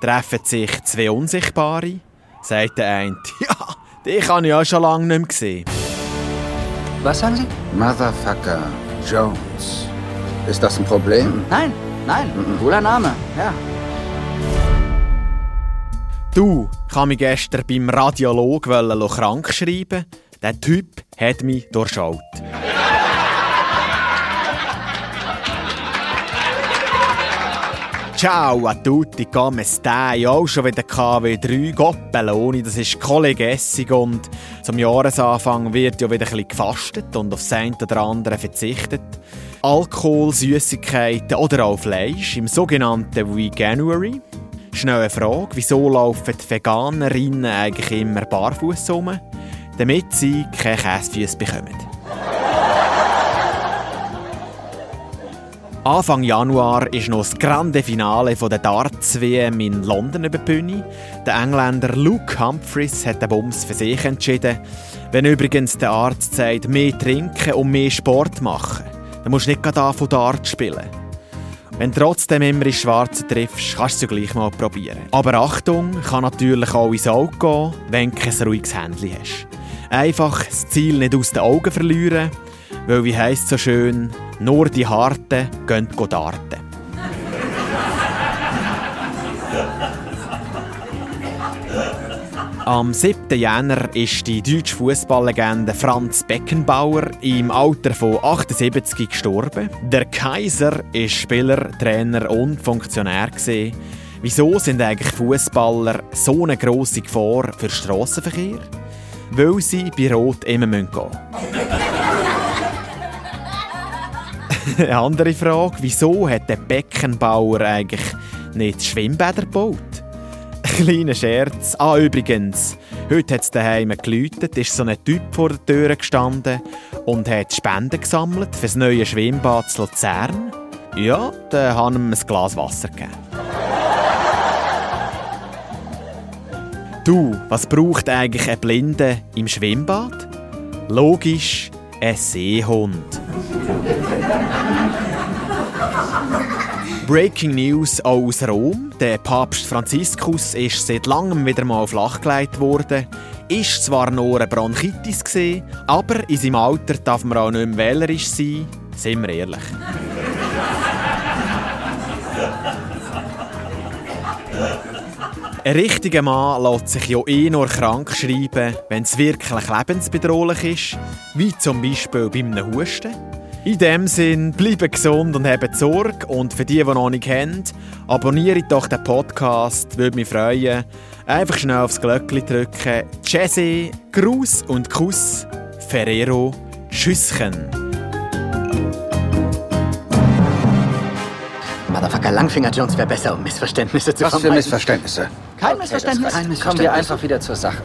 treffen sich zwei Unsichtbare. Sagt der eine, ja, dich habe ich ja schon lange nicht mehr gesehen. Was sagen Sie? Motherfucker Jones. Ist das ein Problem? Nein, nein, cooler Name, ja. Du, ich habe mich gestern beim Radiolog krank schreiben. Der Typ hat mich durchschaut. Ciao a tutti, come stai? Auch schon wieder KW3 Goppeloni, das ist Kollegessig und zum Jahresanfang wird ja wieder ein gefastet und auf das eine oder andere verzichtet. Alkohol, Süßigkeiten oder auch Fleisch im sogenannten Veganuary. Schnell eine Frage, wieso laufen die Veganerinnen eigentlich immer barfuß rum? Damit sie keine Käsefüße bekommen. Anfang Januar ist noch das grande Finale der Darts-WM in London über die Bühne. Der Engländer Luke Humphreys hat den Bums für sich entschieden. Wenn übrigens der Arzt sagt, mehr trinken und mehr Sport machen, dann musst du nicht gerade von Darts spielen. Wenn du trotzdem immer ins Schwarze triffst, kannst du es gleich mal probieren. Aber Achtung, kann natürlich auch ins Auge gehen, wenn du kein ruhiges Händchen hast. Einfach das Ziel nicht aus den Augen verlieren, weil wie heisst so schön, nur die Harten gehen darten. Am 7. Jänner ist die deutsche Fußballlegende Franz Beckenbauer im Alter von 78 gestorben. Der Kaiser ist Spieler, Trainer und Funktionär gewesen. Wieso sind eigentlich Fußballer so eine grosse Gefahr für Strassenverkehr? Weil sie bei Rot immer gehen müssen. Eine andere Frage, wieso hat der Beckenbauer eigentlich nicht Schwimmbäder gebaut? Kleiner Scherz. Ah, übrigens, heute hat es daheim geläutet, ist so ein Typ vor der Tür gestanden und hat Spenden gesammelt für das neue Schwimmbad zu Luzern. Ja, dann haben ihm ein Glas Wasser gegeben. Du, was braucht eigentlich ein Blinde im Schwimmbad? Logisch, ein Seehund. Breaking News aus Rom. Der Papst Franziskus ist seit langem wieder mal flachgelegt worden. Ist zwar nur eine Bronchitis gewesen, aber in seinem Alter darf man auch nicht mehr wählerisch sein. Sind wir ehrlich. Ein richtiger Mann lässt sich ja eh nur krank schreiben, wenn es wirklich lebensbedrohlich ist, wie zum Beispiel beim Husten. In dem Sinn, bleibt gesund und habt Sorge. Und für die, die noch nicht kennen, abonniert doch den Podcast, würde mich freuen. Einfach schnell aufs Glöckchen drücken. Jesse, Gruß und Kuss, Ferrero, Tschüsschen. Motherfucker Langfinger Jones wäre besser, um Missverständnisse zu Was für Missverständnisse? Kein Missverständnis. Kein Kommen Missverständnis. wir einfach wieder zur Sache.